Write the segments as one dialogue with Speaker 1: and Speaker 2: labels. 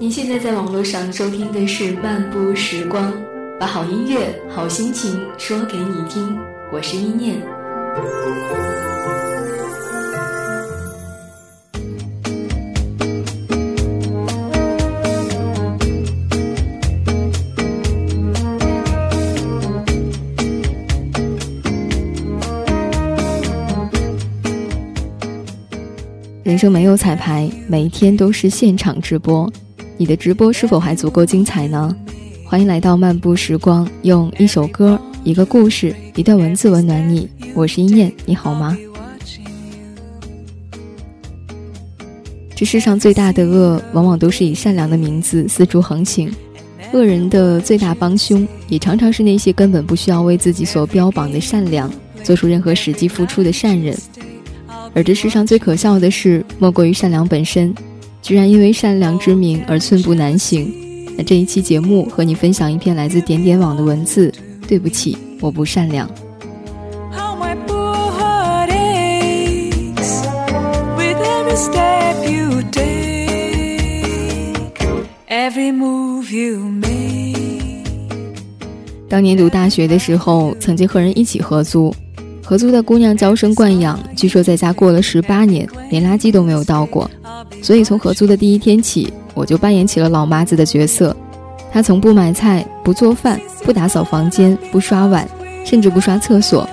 Speaker 1: 您现在在网络上收听的是《漫步时光》，把好音乐、好心情说给你听。我是一念。人生没有彩排，每一天都是现场直播。你的直播是否还足够精彩呢？欢迎来到漫步时光，用一首歌、一个故事、一段文字温暖你。我是一念，你好吗？这世上最大的恶，往往都是以善良的名字四处横行。恶人的最大帮凶，也常常是那些根本不需要为自己所标榜的善良，做出任何实际付出的善人。而这世上最可笑的事，莫过于善良本身。居然因为善良之名而寸步难行。那这一期节目和你分享一篇来自点点网的文字。对不起，我不善良。当年读大学的时候，曾经和人一起合租，合租的姑娘娇生惯养，据说在家过了十八年，连垃圾都没有倒过。所以从合租的第一天起，我就扮演起了老妈子的角色。她从不买菜、不做饭、不打扫房间、不刷碗，甚至不刷厕所，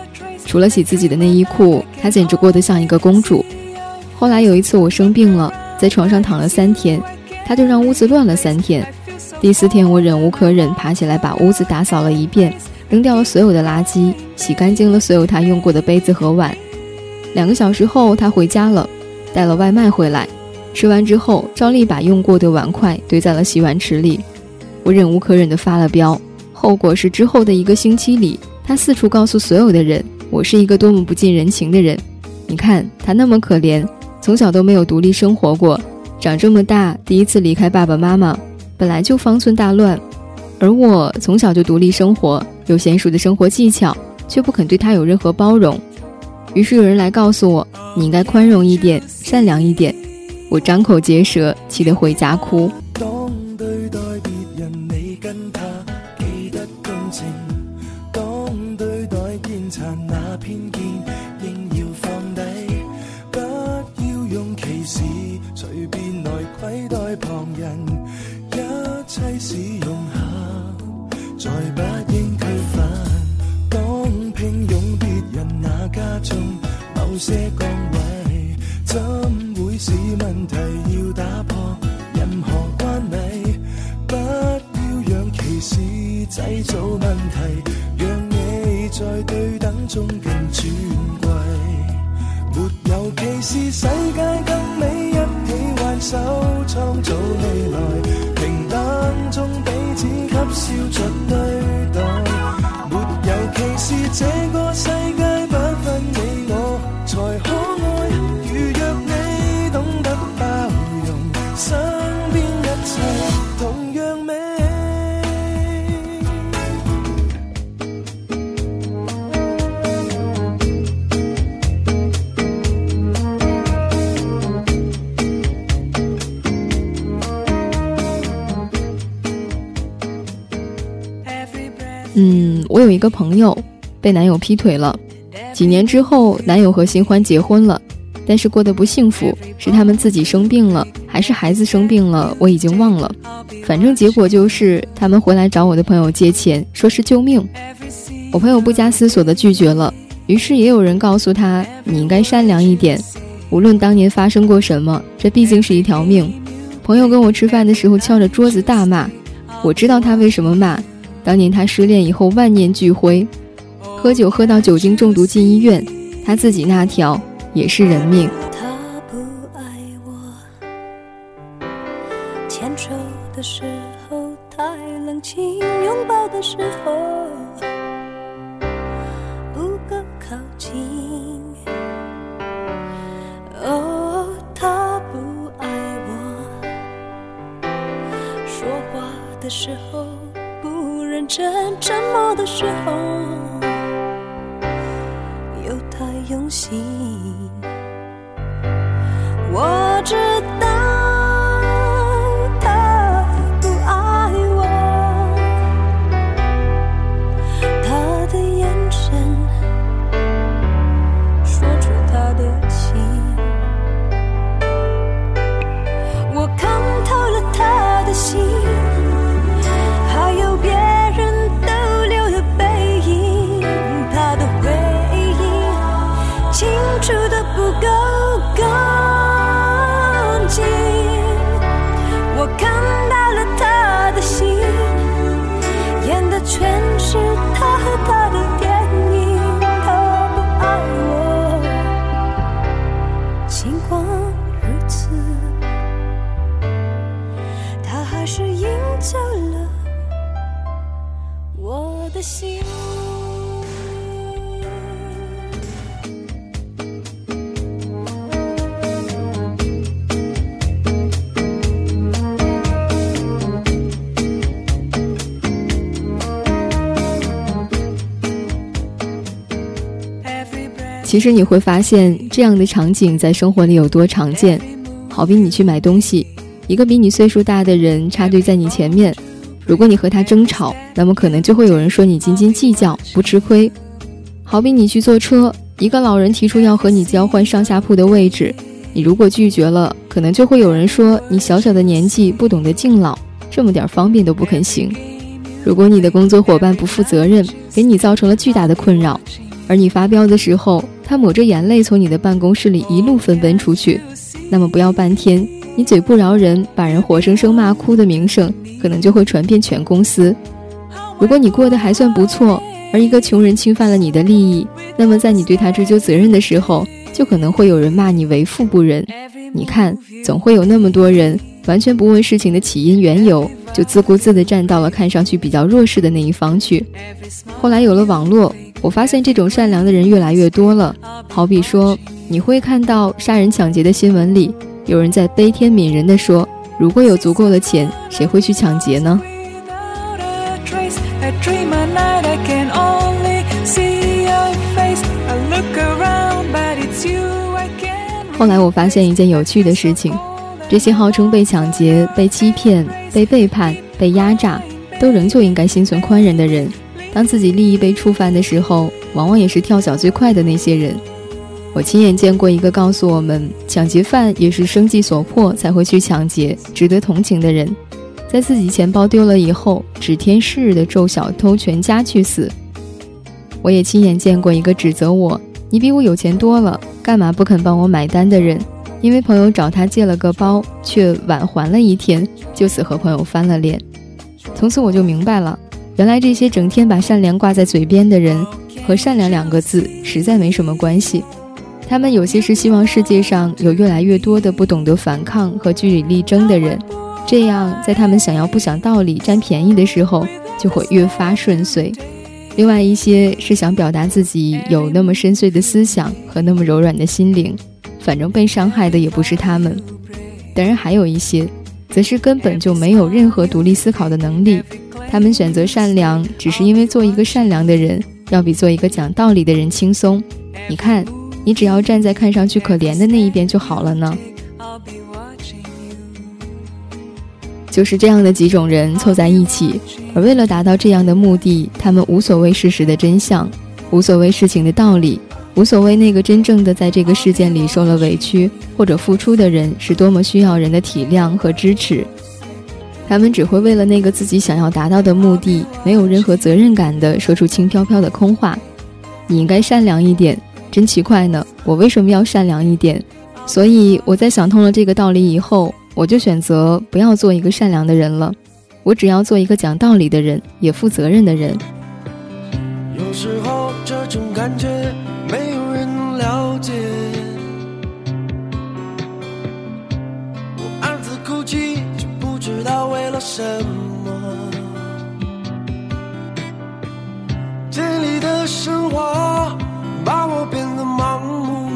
Speaker 1: 除了洗自己的内衣裤，她简直过得像一个公主。后来有一次我生病了，在床上躺了三天，她就让屋子乱了三天。第四天我忍无可忍，爬起来把屋子打扫了一遍，扔掉了所有的垃圾，洗干净了所有他用过的杯子和碗。两个小时后，他回家了，带了外卖回来。吃完之后，照例把用过的碗筷堆在了洗碗池里。我忍无可忍地发了飙，后果是之后的一个星期里，他四处告诉所有的人，我是一个多么不近人情的人。你看他那么可怜，从小都没有独立生活过，长这么大第一次离开爸爸妈妈，本来就方寸大乱。而我从小就独立生活，有娴熟的生活技巧，却不肯对他有任何包容。于是有人来告诉我，你应该宽容一点，善良一点。我张口结舌，气得回家哭。是问题要打破任何关系，不要让歧视制造问题，让你在对等中更尊贵。没有歧视，世界更美，一起挽手创造未来，平等中彼此给笑着对待。没有歧视，这个世一个朋友被男友劈腿了，几年之后，男友和新欢结婚了，但是过得不幸福，是他们自己生病了，还是孩子生病了，我已经忘了。反正结果就是他们回来找我的朋友借钱，说是救命。我朋友不加思索的拒绝了，于是也有人告诉他，你应该善良一点，无论当年发生过什么，这毕竟是一条命。朋友跟我吃饭的时候敲着桌子大骂，我知道他为什么骂。当年他失恋以后万念俱灰，喝酒喝到酒精中毒进医院，他自己那条也是人命。他不爱我，牵手的时候太冷清，拥抱的时候不够靠近。哦，他不爱我，说话的时候。真沉默的时候，又太用心。我知道其实你会发现，这样的场景在生活里有多常见。好比你去买东西，一个比你岁数大的人插队在你前面，如果你和他争吵，那么可能就会有人说你斤斤计较，不吃亏。好比你去坐车，一个老人提出要和你交换上下铺的位置，你如果拒绝了，可能就会有人说你小小的年纪不懂得敬老，这么点方便都不肯行。如果你的工作伙伴不负责任，给你造成了巨大的困扰，而你发飙的时候，他抹着眼泪从你的办公室里一路飞奔出去，那么不要半天，你嘴不饶人，把人活生生骂哭的名声，可能就会传遍全公司。如果你过得还算不错，而一个穷人侵犯了你的利益，那么在你对他追究责任的时候，就可能会有人骂你为富不仁。你看，总会有那么多人完全不问事情的起因缘由，就自顾自地站到了看上去比较弱势的那一方去。后来有了网络。我发现这种善良的人越来越多了。好比说，你会看到杀人抢劫的新闻里，有人在悲天悯人地说：“如果有足够的钱，谁会去抢劫呢？”后来我发现一件有趣的事情：这些号称被抢劫、被欺骗、被背叛、被压榨，都仍旧应该心存宽仁的人。当自己利益被触犯的时候，往往也是跳脚最快的那些人。我亲眼见过一个告诉我们，抢劫犯也是生计所迫才会去抢劫，值得同情的人，在自己钱包丢了以后，指天誓日的咒小偷全家去死。我也亲眼见过一个指责我：“你比我有钱多了，干嘛不肯帮我买单？”的人，因为朋友找他借了个包，却晚还了一天，就此和朋友翻了脸。从此我就明白了。原来这些整天把善良挂在嘴边的人，和善良两个字实在没什么关系。他们有些是希望世界上有越来越多的不懂得反抗和据理力争的人，这样在他们想要不讲道理、占便宜的时候，就会越发顺遂。另外一些是想表达自己有那么深邃的思想和那么柔软的心灵，反正被伤害的也不是他们。当然还有一些，则是根本就没有任何独立思考的能力。他们选择善良，只是因为做一个善良的人，要比做一个讲道理的人轻松。你看，你只要站在看上去可怜的那一边就好了呢。就是这样的几种人凑在一起，而为了达到这样的目的，他们无所谓事实的真相，无所谓事情的道理，无所谓那个真正的在这个事件里受了委屈或者付出的人是多么需要人的体谅和支持。他们只会为了那个自己想要达到的目的，没有任何责任感的说出轻飘飘的空话。你应该善良一点，真奇怪呢！我为什么要善良一点？所以我在想通了这个道理以后，我就选择不要做一个善良的人了。我只要做一个讲道理的人，也负责任的人。
Speaker 2: 有时候这种感觉什么？这里的生活把我变得盲目。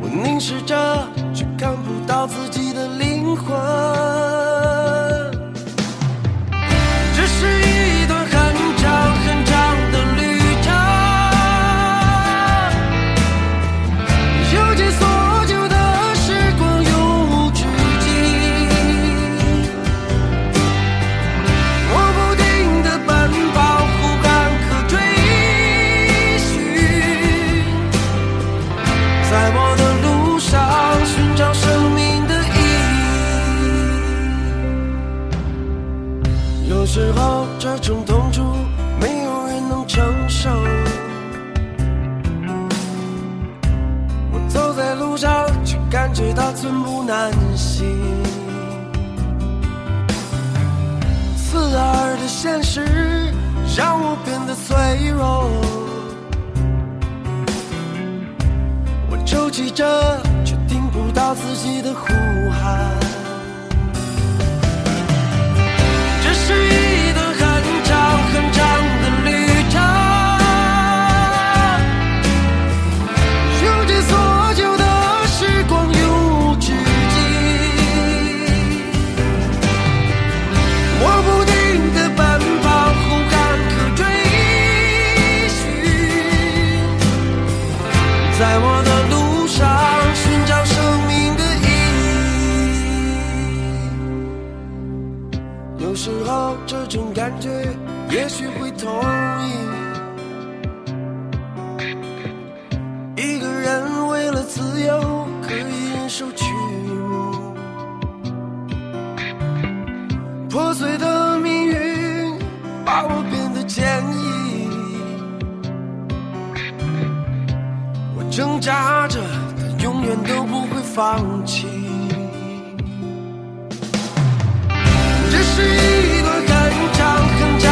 Speaker 2: 我凝视着，却看不到自己的灵魂。收集着却听不到自己的呼喊。这是一有时候这种感觉也许会同意。一个人为了自由可以忍受屈辱，破碎的命运把我变得坚毅。我挣扎着，但永远都不会放弃。长很长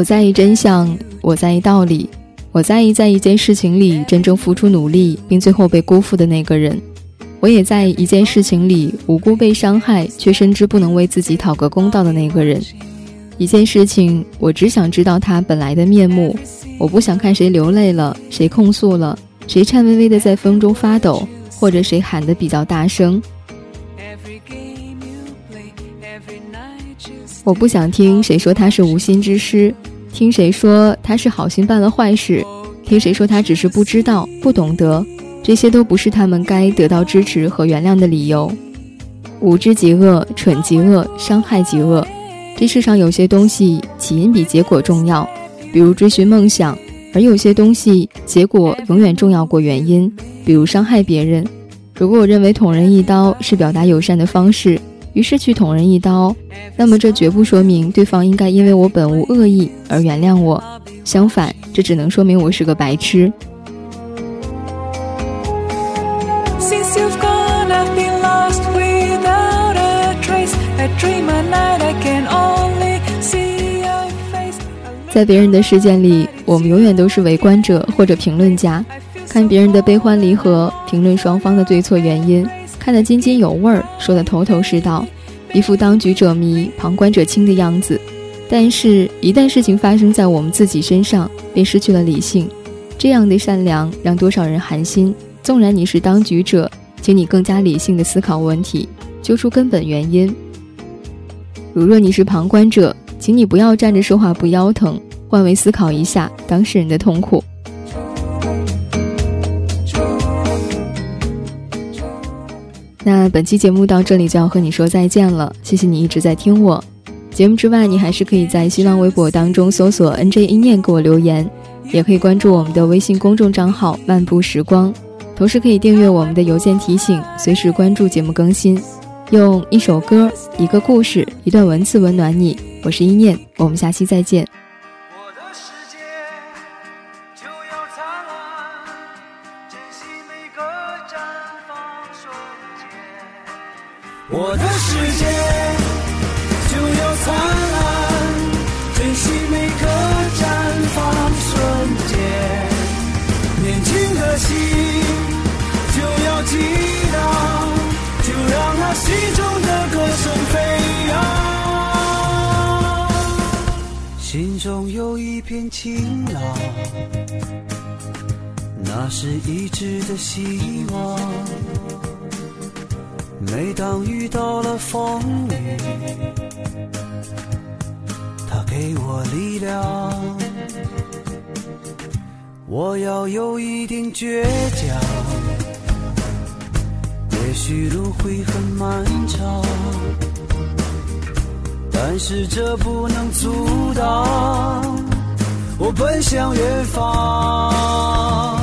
Speaker 1: 我在意真相，我在意道理，我在意在一件事情里真正付出努力并最后被辜负的那个人。我也在意一件事情里无辜被伤害却深知不能为自己讨个公道的那个人。一件事情，我只想知道它本来的面目，我不想看谁流泪了，谁控诉了，谁颤巍巍的在风中发抖，或者谁喊得比较大声。我不想听谁说他是无心之失。听谁说他是好心办了坏事？听谁说他只是不知道、不懂得？这些都不是他们该得到支持和原谅的理由。无知即恶，蠢即恶，伤害即恶。这世上有些东西起因比结果重要，比如追寻梦想；而有些东西结果永远重要过原因，比如伤害别人。如果我认为捅人一刀是表达友善的方式。于是去捅人一刀，那么这绝不说明对方应该因为我本无恶意而原谅我，相反，这只能说明我是个白痴。在别人的事件里，我们永远都是围观者或者评论家，看别人的悲欢离合，评论双方的对错原因。看得津津有味儿，说得头头是道，一副当局者迷、旁观者清的样子。但是，一旦事情发生在我们自己身上，便失去了理性。这样的善良让多少人寒心。纵然你是当局者，请你更加理性的思考问题，揪出根本原因。如若你是旁观者，请你不要站着说话不腰疼，换位思考一下当事人的痛苦。那本期节目到这里就要和你说再见了，谢谢你一直在听我。节目之外，你还是可以在新浪微博当中搜索 “nj 一念”给我留言，也可以关注我们的微信公众账号“漫步时光”，同时可以订阅我们的邮件提醒，随时关注节目更新。用一首歌、一个故事、一段文字温暖你，我是一念，我们下期再见。
Speaker 3: 希望。每当遇到了风雨，它给我力量。我要有一定倔强，也许路会很漫长。但是这不能阻挡我奔向远方。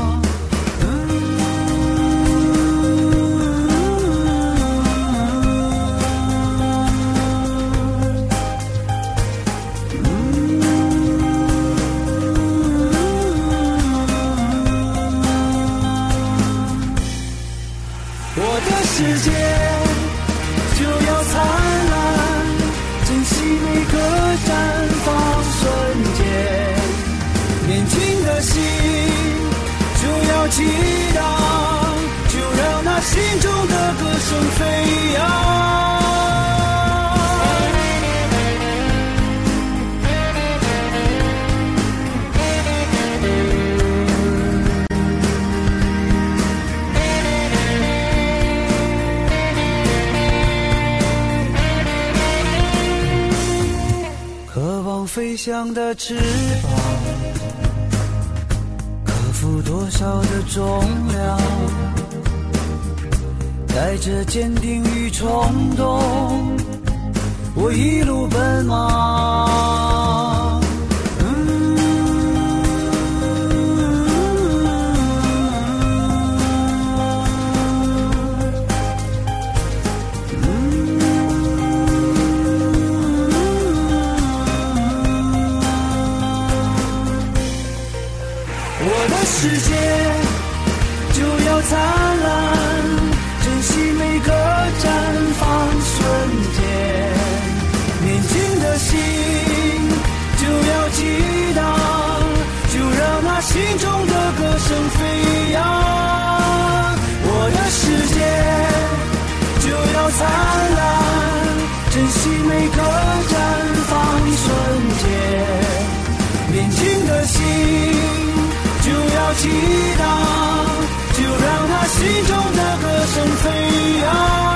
Speaker 3: 望飞翔的翅膀，克服多少的重量，带着坚定与冲动，我一路奔忙。界。年轻的心。就要激荡，就让他心中的歌声飞扬。